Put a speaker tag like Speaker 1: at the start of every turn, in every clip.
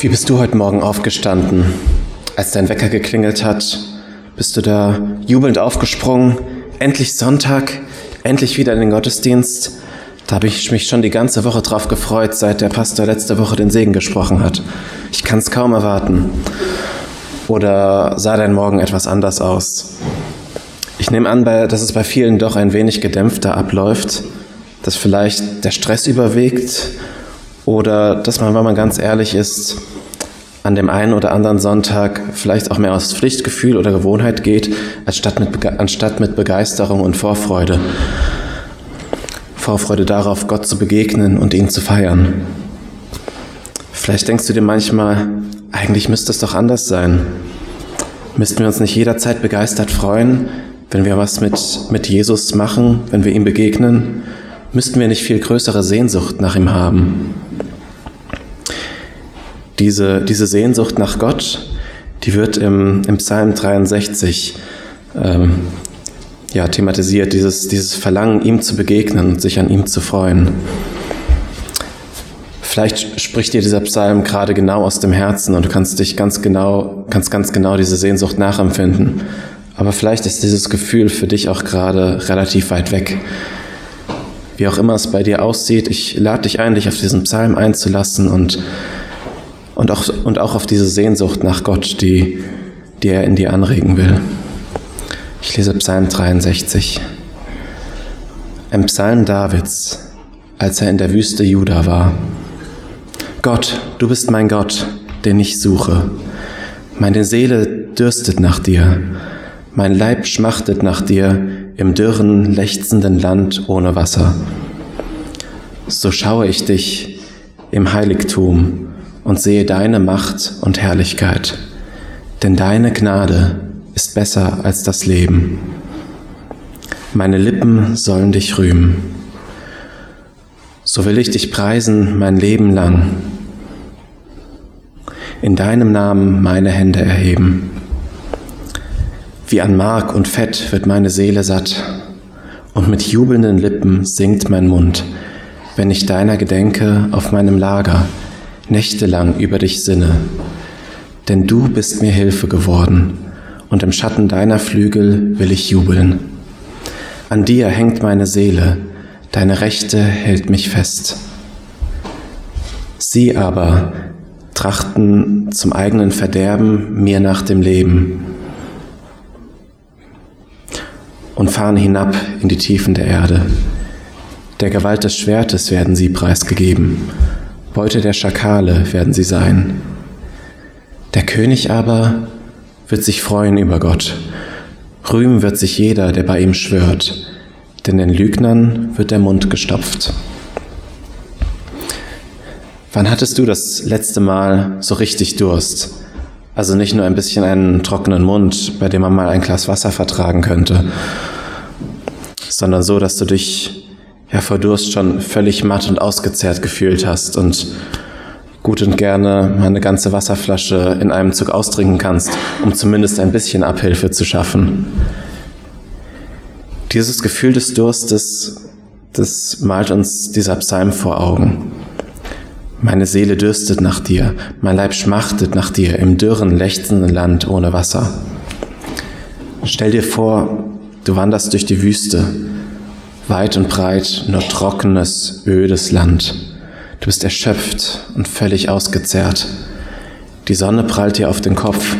Speaker 1: Wie bist du heute Morgen aufgestanden? Als dein Wecker geklingelt hat, bist du da jubelnd aufgesprungen? Endlich Sonntag, endlich wieder in den Gottesdienst. Da habe ich mich schon die ganze Woche drauf gefreut, seit der Pastor letzte Woche den Segen gesprochen hat. Ich kann es kaum erwarten. Oder sah dein Morgen etwas anders aus? Ich nehme an, dass es bei vielen doch ein wenig gedämpfter abläuft, dass vielleicht der Stress überwiegt oder dass man, wenn man ganz ehrlich ist, an dem einen oder anderen Sonntag vielleicht auch mehr aus Pflichtgefühl oder Gewohnheit geht, anstatt mit, anstatt mit Begeisterung und Vorfreude. Vorfreude darauf, Gott zu begegnen und ihn zu feiern. Vielleicht denkst du dir manchmal, eigentlich müsste es doch anders sein. Müssten wir uns nicht jederzeit begeistert freuen, wenn wir was mit, mit Jesus machen, wenn wir ihm begegnen? Müssten wir nicht viel größere Sehnsucht nach ihm haben? Diese, diese Sehnsucht nach Gott, die wird im, im Psalm 63 ähm, ja, thematisiert, dieses, dieses Verlangen, ihm zu begegnen und sich an ihm zu freuen. Vielleicht spricht dir dieser Psalm gerade genau aus dem Herzen und du kannst dich ganz genau, kannst ganz genau diese Sehnsucht nachempfinden. Aber vielleicht ist dieses Gefühl für dich auch gerade relativ weit weg. Wie auch immer es bei dir aussieht, ich lade dich ein, dich auf diesen Psalm einzulassen und und auch, und auch auf diese Sehnsucht nach Gott, die, die er in dir anregen will. Ich lese Psalm 63. Ein Psalm Davids, als er in der Wüste Juda war. Gott, du bist mein Gott, den ich suche. Meine Seele dürstet nach dir. Mein Leib schmachtet nach dir im dürren, lechzenden Land ohne Wasser. So schaue ich dich im Heiligtum und sehe deine Macht und Herrlichkeit, denn deine Gnade ist besser als das Leben. Meine Lippen sollen dich rühmen. So will ich dich preisen mein Leben lang. In deinem Namen meine Hände erheben. Wie an Mark und Fett wird meine Seele satt, und mit jubelnden Lippen singt mein Mund, wenn ich deiner gedenke auf meinem Lager nächtelang über dich sinne. Denn du bist mir Hilfe geworden, und im Schatten deiner Flügel will ich jubeln. An dir hängt meine Seele, deine Rechte hält mich fest. Sie aber trachten zum eigenen Verderben mir nach dem Leben und fahren hinab in die Tiefen der Erde. Der Gewalt des Schwertes werden sie preisgegeben Beute der Schakale werden sie sein. Der König aber wird sich freuen über Gott. Rühmen wird sich jeder, der bei ihm schwört, denn den Lügnern wird der Mund gestopft. Wann hattest du das letzte Mal so richtig Durst? Also nicht nur ein bisschen einen trockenen Mund, bei dem man mal ein Glas Wasser vertragen könnte, sondern so, dass du dich ja vor Durst schon völlig matt und ausgezehrt gefühlt hast und gut und gerne mal eine ganze Wasserflasche in einem Zug austrinken kannst, um zumindest ein bisschen Abhilfe zu schaffen. Dieses Gefühl des Durstes, das malt uns dieser Psalm vor Augen. Meine Seele dürstet nach dir, mein Leib schmachtet nach dir im dürren, lechzenden Land ohne Wasser. Stell dir vor, du wanderst durch die Wüste, weit und breit nur trockenes, ödes Land. Du bist erschöpft und völlig ausgezehrt. Die Sonne prallt dir auf den Kopf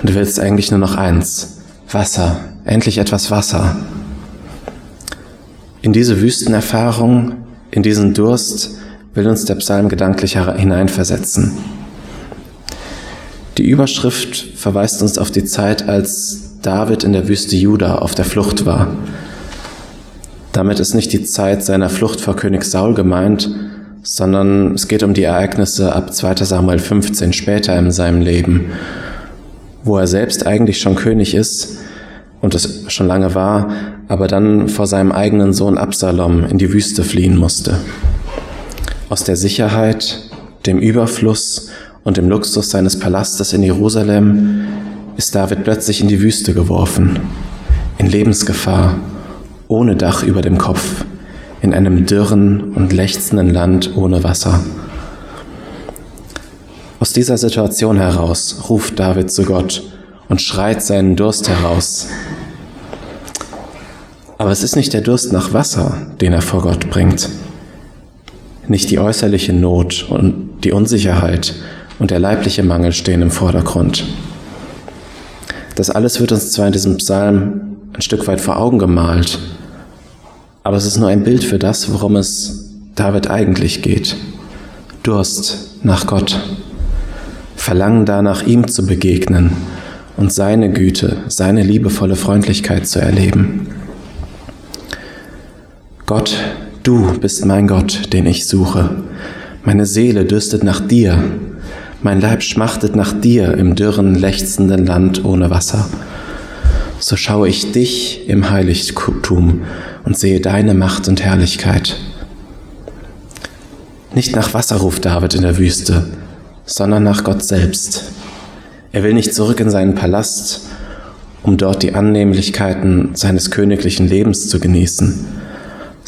Speaker 1: und du willst eigentlich nur noch eins, Wasser, endlich etwas Wasser. In diese Wüstenerfahrung, in diesen Durst will uns der Psalm gedanklich hineinversetzen. Die Überschrift verweist uns auf die Zeit, als David in der Wüste Juda auf der Flucht war. Damit ist nicht die Zeit seiner Flucht vor König Saul gemeint, sondern es geht um die Ereignisse ab 2 Samuel 15 später in seinem Leben, wo er selbst eigentlich schon König ist und es schon lange war, aber dann vor seinem eigenen Sohn Absalom in die Wüste fliehen musste. Aus der Sicherheit, dem Überfluss und dem Luxus seines Palastes in Jerusalem ist David plötzlich in die Wüste geworfen, in Lebensgefahr ohne Dach über dem Kopf, in einem dürren und lechzenden Land ohne Wasser. Aus dieser Situation heraus ruft David zu Gott und schreit seinen Durst heraus. Aber es ist nicht der Durst nach Wasser, den er vor Gott bringt. Nicht die äußerliche Not und die Unsicherheit und der leibliche Mangel stehen im Vordergrund. Das alles wird uns zwar in diesem Psalm ein Stück weit vor Augen gemalt, aber es ist nur ein Bild für das, worum es David eigentlich geht. Durst nach Gott. Verlangen danach, ihm zu begegnen und seine Güte, seine liebevolle Freundlichkeit zu erleben. Gott, du bist mein Gott, den ich suche. Meine Seele dürstet nach dir. Mein Leib schmachtet nach dir im dürren, lechzenden Land ohne Wasser. So schaue ich dich im Heiligtum und sehe deine Macht und Herrlichkeit. Nicht nach Wasser ruft David in der Wüste, sondern nach Gott selbst. Er will nicht zurück in seinen Palast, um dort die Annehmlichkeiten seines königlichen Lebens zu genießen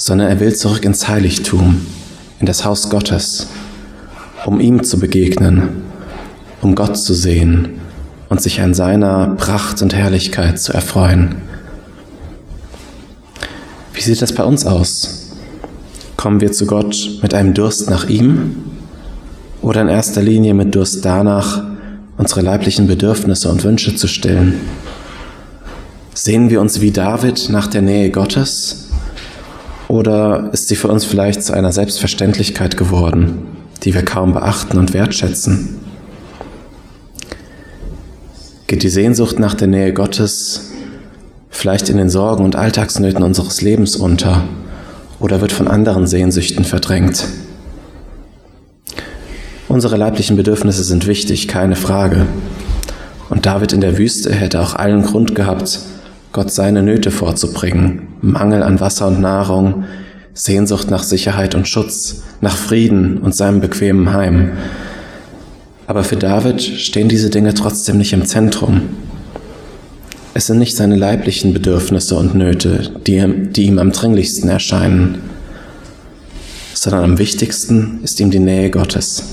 Speaker 1: sondern er will zurück ins Heiligtum, in das Haus Gottes, um ihm zu begegnen, um Gott zu sehen und sich an seiner Pracht und Herrlichkeit zu erfreuen. Wie sieht das bei uns aus? Kommen wir zu Gott mit einem Durst nach ihm oder in erster Linie mit Durst danach, unsere leiblichen Bedürfnisse und Wünsche zu stillen? Sehen wir uns wie David nach der Nähe Gottes oder ist sie für uns vielleicht zu einer Selbstverständlichkeit geworden, die wir kaum beachten und wertschätzen? Geht die Sehnsucht nach der Nähe Gottes vielleicht in den Sorgen und Alltagsnöten unseres Lebens unter oder wird von anderen Sehnsüchten verdrängt? Unsere leiblichen Bedürfnisse sind wichtig, keine Frage. Und David in der Wüste hätte auch allen Grund gehabt, Gott seine Nöte vorzubringen, Mangel an Wasser und Nahrung, Sehnsucht nach Sicherheit und Schutz, nach Frieden und seinem bequemen Heim. Aber für David stehen diese Dinge trotzdem nicht im Zentrum. Es sind nicht seine leiblichen Bedürfnisse und Nöte, die, die ihm am dringlichsten erscheinen, sondern am wichtigsten ist ihm die Nähe Gottes.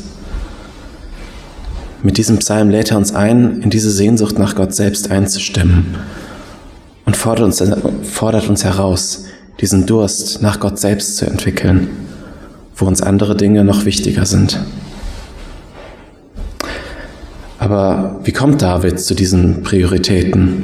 Speaker 1: Mit diesem Psalm lädt er uns ein, in diese Sehnsucht nach Gott selbst einzustimmen und fordert uns, fordert uns heraus, diesen Durst nach Gott selbst zu entwickeln, wo uns andere Dinge noch wichtiger sind. Aber wie kommt David zu diesen Prioritäten?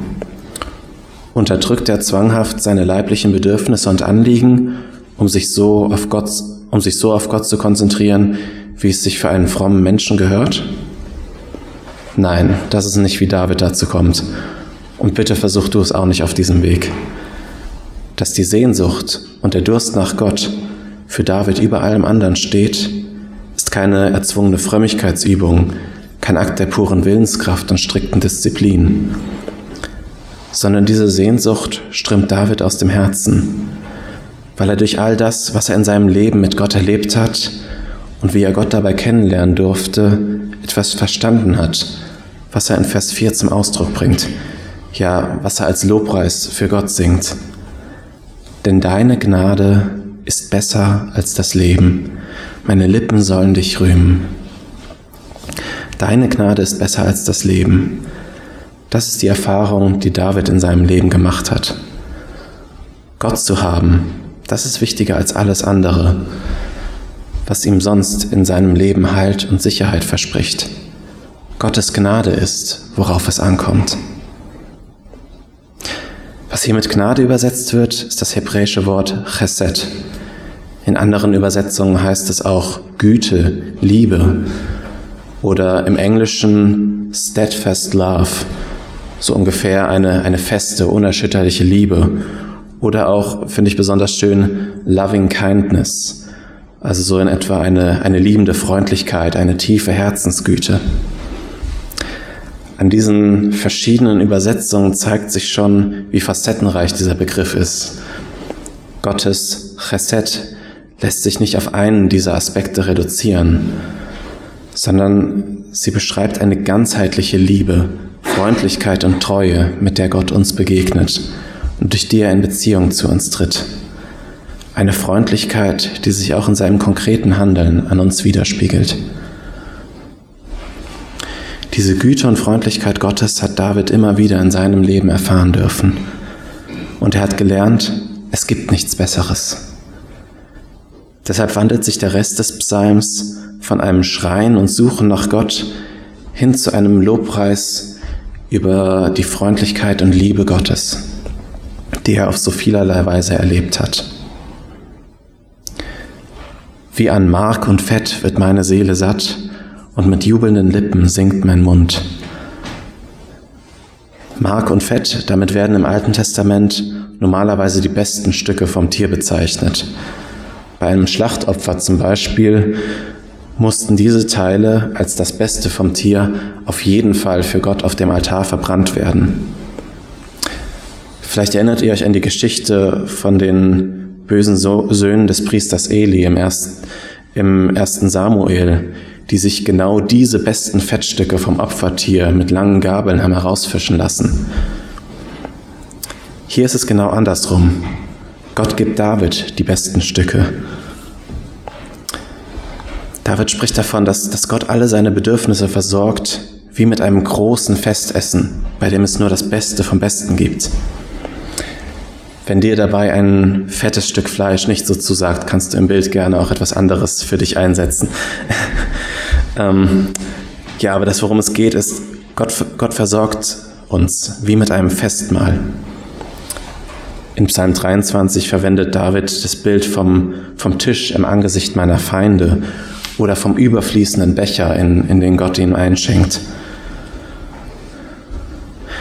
Speaker 1: Unterdrückt er zwanghaft seine leiblichen Bedürfnisse und Anliegen, um sich so auf Gott, um sich so auf Gott zu konzentrieren, wie es sich für einen frommen Menschen gehört? Nein, das ist nicht, wie David dazu kommt. Und bitte versuch du es auch nicht auf diesem Weg. Dass die Sehnsucht und der Durst nach Gott für David über allem anderen steht, ist keine erzwungene Frömmigkeitsübung, kein Akt der puren Willenskraft und strikten Disziplin, sondern diese Sehnsucht strömt David aus dem Herzen, weil er durch all das, was er in seinem Leben mit Gott erlebt hat und wie er Gott dabei kennenlernen durfte, etwas verstanden hat, was er in Vers 4 zum Ausdruck bringt ja, was er als Lobpreis für Gott singt. Denn deine Gnade ist besser als das Leben. Meine Lippen sollen dich rühmen. Deine Gnade ist besser als das Leben. Das ist die Erfahrung, die David in seinem Leben gemacht hat. Gott zu haben, das ist wichtiger als alles andere, was ihm sonst in seinem Leben Halt und Sicherheit verspricht. Gottes Gnade ist, worauf es ankommt. Was hier mit Gnade übersetzt wird, ist das hebräische Wort Chesed. In anderen Übersetzungen heißt es auch Güte, Liebe oder im Englischen steadfast love, so ungefähr eine, eine feste, unerschütterliche Liebe. Oder auch, finde ich besonders schön, loving kindness, also so in etwa eine, eine liebende Freundlichkeit, eine tiefe Herzensgüte. An diesen verschiedenen Übersetzungen zeigt sich schon, wie facettenreich dieser Begriff ist. Gottes Chesed lässt sich nicht auf einen dieser Aspekte reduzieren, sondern sie beschreibt eine ganzheitliche Liebe, Freundlichkeit und Treue, mit der Gott uns begegnet und durch die er in Beziehung zu uns tritt. Eine Freundlichkeit, die sich auch in seinem konkreten Handeln an uns widerspiegelt. Diese Güte und Freundlichkeit Gottes hat David immer wieder in seinem Leben erfahren dürfen. Und er hat gelernt, es gibt nichts Besseres. Deshalb wandelt sich der Rest des Psalms von einem Schreien und Suchen nach Gott hin zu einem Lobpreis über die Freundlichkeit und Liebe Gottes, die er auf so vielerlei Weise erlebt hat. Wie an Mark und Fett wird meine Seele satt und mit jubelnden Lippen singt mein Mund. Mark und Fett, damit werden im Alten Testament normalerweise die besten Stücke vom Tier bezeichnet. Bei einem Schlachtopfer zum Beispiel mussten diese Teile als das Beste vom Tier auf jeden Fall für Gott auf dem Altar verbrannt werden. Vielleicht erinnert ihr euch an die Geschichte von den bösen Söhnen des Priesters Eli im ersten, im ersten Samuel, die sich genau diese besten Fettstücke vom Opfertier mit langen Gabeln haben herausfischen lassen. Hier ist es genau andersrum. Gott gibt David die besten Stücke. David spricht davon, dass, dass Gott alle seine Bedürfnisse versorgt, wie mit einem großen Festessen, bei dem es nur das Beste vom Besten gibt. Wenn dir dabei ein fettes Stück Fleisch nicht so zusagt, kannst du im Bild gerne auch etwas anderes für dich einsetzen. ähm, ja, aber das, worum es geht, ist, Gott, Gott versorgt uns wie mit einem Festmahl. In Psalm 23 verwendet David das Bild vom, vom Tisch im Angesicht meiner Feinde oder vom überfließenden Becher, in, in den Gott ihn einschenkt.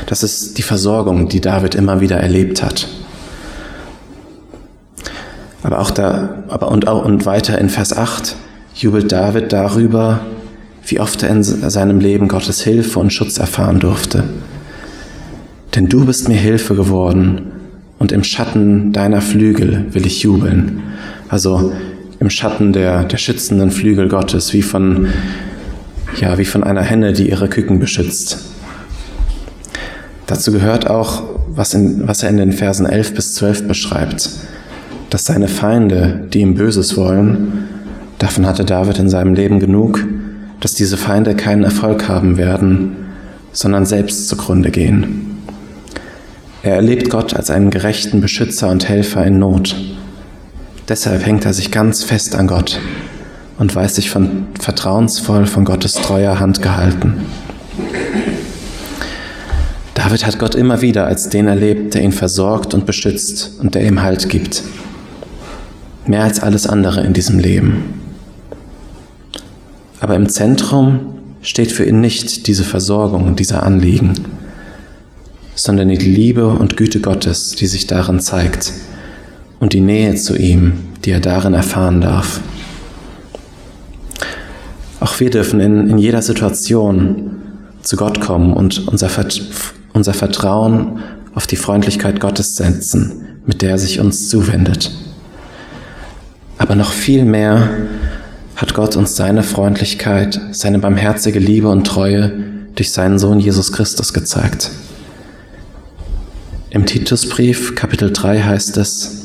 Speaker 1: Das ist die Versorgung, die David immer wieder erlebt hat. Aber auch da, aber und, und weiter in Vers 8 jubelt David darüber, wie oft er in seinem Leben Gottes Hilfe und Schutz erfahren durfte. Denn du bist mir Hilfe geworden und im Schatten deiner Flügel will ich jubeln. Also im Schatten der, der schützenden Flügel Gottes, wie von, ja, wie von einer Henne, die ihre Küken beschützt. Dazu gehört auch, was, in, was er in den Versen 11 bis 12 beschreibt dass seine Feinde, die ihm Böses wollen, davon hatte David in seinem Leben genug, dass diese Feinde keinen Erfolg haben werden, sondern selbst zugrunde gehen. Er erlebt Gott als einen gerechten Beschützer und Helfer in Not. Deshalb hängt er sich ganz fest an Gott und weiß sich von, vertrauensvoll von Gottes treuer Hand gehalten. David hat Gott immer wieder als den erlebt, der ihn versorgt und beschützt und der ihm Halt gibt mehr als alles andere in diesem Leben. Aber im Zentrum steht für ihn nicht diese Versorgung, dieser Anliegen, sondern die Liebe und Güte Gottes, die sich darin zeigt und die Nähe zu ihm, die er darin erfahren darf. Auch wir dürfen in, in jeder Situation zu Gott kommen und unser, unser Vertrauen auf die Freundlichkeit Gottes setzen, mit der er sich uns zuwendet. Aber noch viel mehr hat Gott uns seine Freundlichkeit, seine barmherzige Liebe und Treue durch seinen Sohn Jesus Christus gezeigt. Im Titusbrief Kapitel 3 heißt es,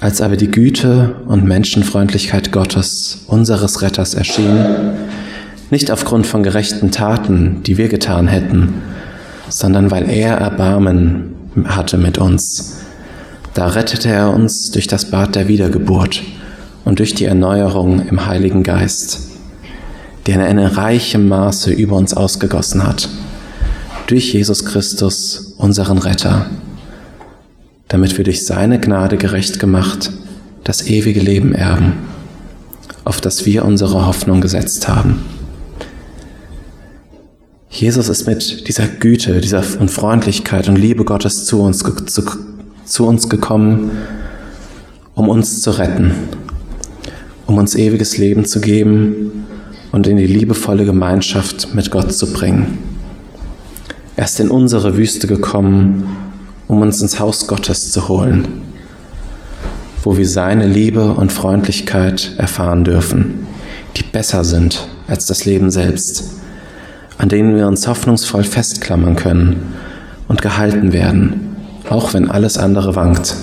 Speaker 1: als aber die Güte und Menschenfreundlichkeit Gottes, unseres Retters, erschien, nicht aufgrund von gerechten Taten, die wir getan hätten, sondern weil er Erbarmen hatte mit uns, da rettete er uns durch das Bad der Wiedergeburt und durch die Erneuerung im Heiligen Geist, den er in reichem Maße über uns ausgegossen hat, durch Jesus Christus, unseren Retter, damit wir durch seine Gnade gerecht gemacht das ewige Leben erben, auf das wir unsere Hoffnung gesetzt haben. Jesus ist mit dieser Güte, dieser und Freundlichkeit und Liebe Gottes zu uns zu, zu uns gekommen, um uns zu retten, um uns ewiges Leben zu geben und in die liebevolle Gemeinschaft mit Gott zu bringen. Er ist in unsere Wüste gekommen, um uns ins Haus Gottes zu holen, wo wir seine Liebe und Freundlichkeit erfahren dürfen, die besser sind als das Leben selbst, an denen wir uns hoffnungsvoll festklammern können und gehalten werden auch wenn alles andere wankt.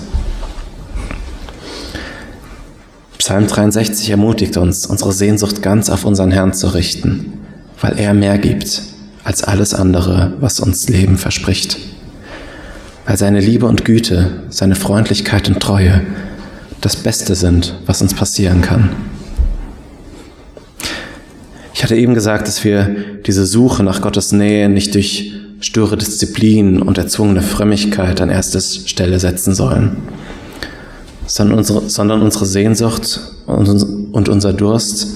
Speaker 1: Psalm 63 ermutigt uns, unsere Sehnsucht ganz auf unseren Herrn zu richten, weil er mehr gibt als alles andere, was uns Leben verspricht. Weil seine Liebe und Güte, seine Freundlichkeit und Treue das Beste sind, was uns passieren kann. Ich hatte eben gesagt, dass wir diese Suche nach Gottes Nähe nicht durch sture Disziplin und erzwungene Frömmigkeit an erste Stelle setzen sollen, sondern unsere, sondern unsere Sehnsucht und unser Durst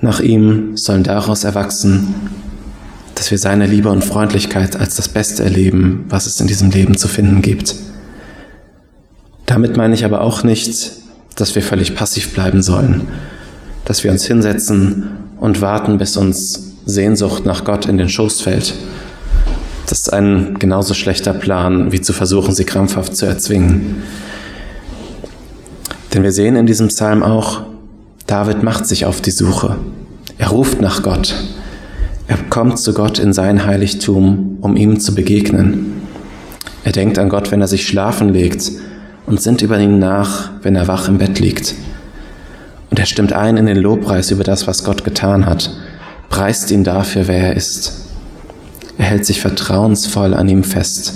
Speaker 1: nach ihm sollen daraus erwachsen, dass wir seine Liebe und Freundlichkeit als das Beste erleben, was es in diesem Leben zu finden gibt. Damit meine ich aber auch nicht, dass wir völlig passiv bleiben sollen, dass wir uns hinsetzen und warten, bis uns Sehnsucht nach Gott in den Schoß fällt. Das ist ein genauso schlechter Plan, wie zu versuchen, sie krampfhaft zu erzwingen. Denn wir sehen in diesem Psalm auch, David macht sich auf die Suche. Er ruft nach Gott. Er kommt zu Gott in sein Heiligtum, um ihm zu begegnen. Er denkt an Gott, wenn er sich schlafen legt und sinnt über ihn nach, wenn er wach im Bett liegt. Und er stimmt ein in den Lobpreis über das, was Gott getan hat, preist ihn dafür, wer er ist. Er hält sich vertrauensvoll an ihm fest.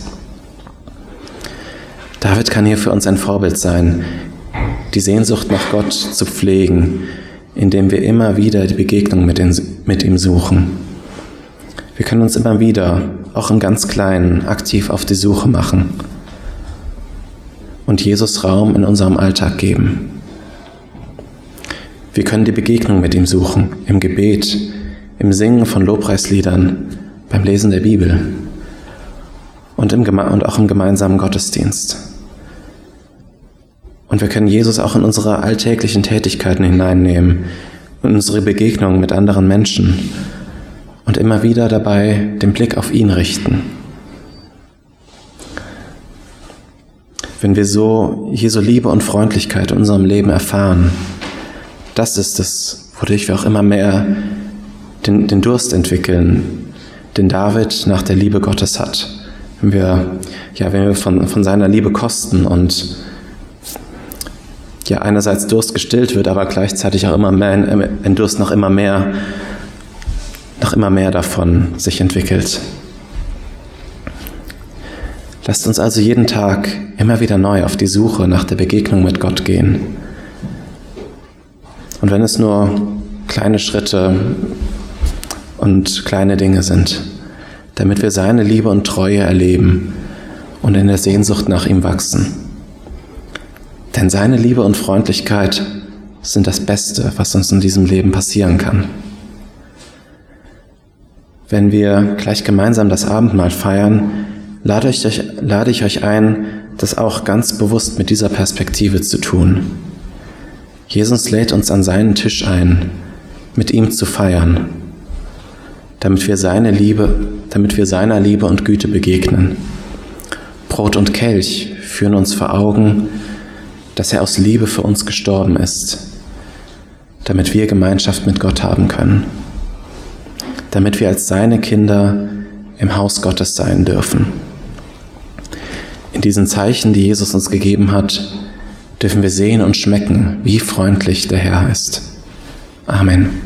Speaker 1: David kann hier für uns ein Vorbild sein, die Sehnsucht nach Gott zu pflegen, indem wir immer wieder die Begegnung mit, ihm suchen. Wir können uns immer wieder, auch im ganz Kleinen, aktiv auf die Suche machen und Jesus Raum in unserem Alltag geben. Wir können die Begegnung mit ihm suchen, im Gebet, im Singen von Lobpreisliedern, beim Lesen der Bibel und, im, und auch im gemeinsamen Gottesdienst. Und wir können Jesus auch in unsere alltäglichen Tätigkeiten hineinnehmen, in unsere Begegnungen mit anderen Menschen und immer wieder dabei den Blick auf ihn richten. Wenn wir so Jesu Liebe und Freundlichkeit in unserem Leben erfahren, das ist es, wodurch wir auch immer mehr den, den Durst entwickeln, den David nach der Liebe Gottes hat. Wenn wir, ja, wenn wir von, von seiner Liebe kosten und ja einerseits Durst gestillt wird, aber gleichzeitig auch immer mehr, ein Durst nach immer mehr, nach immer mehr davon sich entwickelt. Lasst uns also jeden Tag immer wieder neu auf die Suche nach der Begegnung mit Gott gehen. Und wenn es nur kleine Schritte und kleine Dinge sind, damit wir seine Liebe und Treue erleben und in der Sehnsucht nach ihm wachsen. Denn seine Liebe und Freundlichkeit sind das Beste, was uns in diesem Leben passieren kann. Wenn wir gleich gemeinsam das Abendmahl feiern, lade ich, euch, lade ich euch ein, das auch ganz bewusst mit dieser Perspektive zu tun. Jesus lädt uns an seinen Tisch ein, mit ihm zu feiern, damit wir seine Liebe, damit wir seiner Liebe und Güte begegnen. Brot und Kelch führen uns vor Augen, dass er aus Liebe für uns gestorben ist, damit wir Gemeinschaft mit Gott haben können, damit wir als seine Kinder im Haus Gottes sein dürfen. In diesen Zeichen, die Jesus uns gegeben hat, dürfen wir sehen und schmecken, wie freundlich der Herr ist. Amen.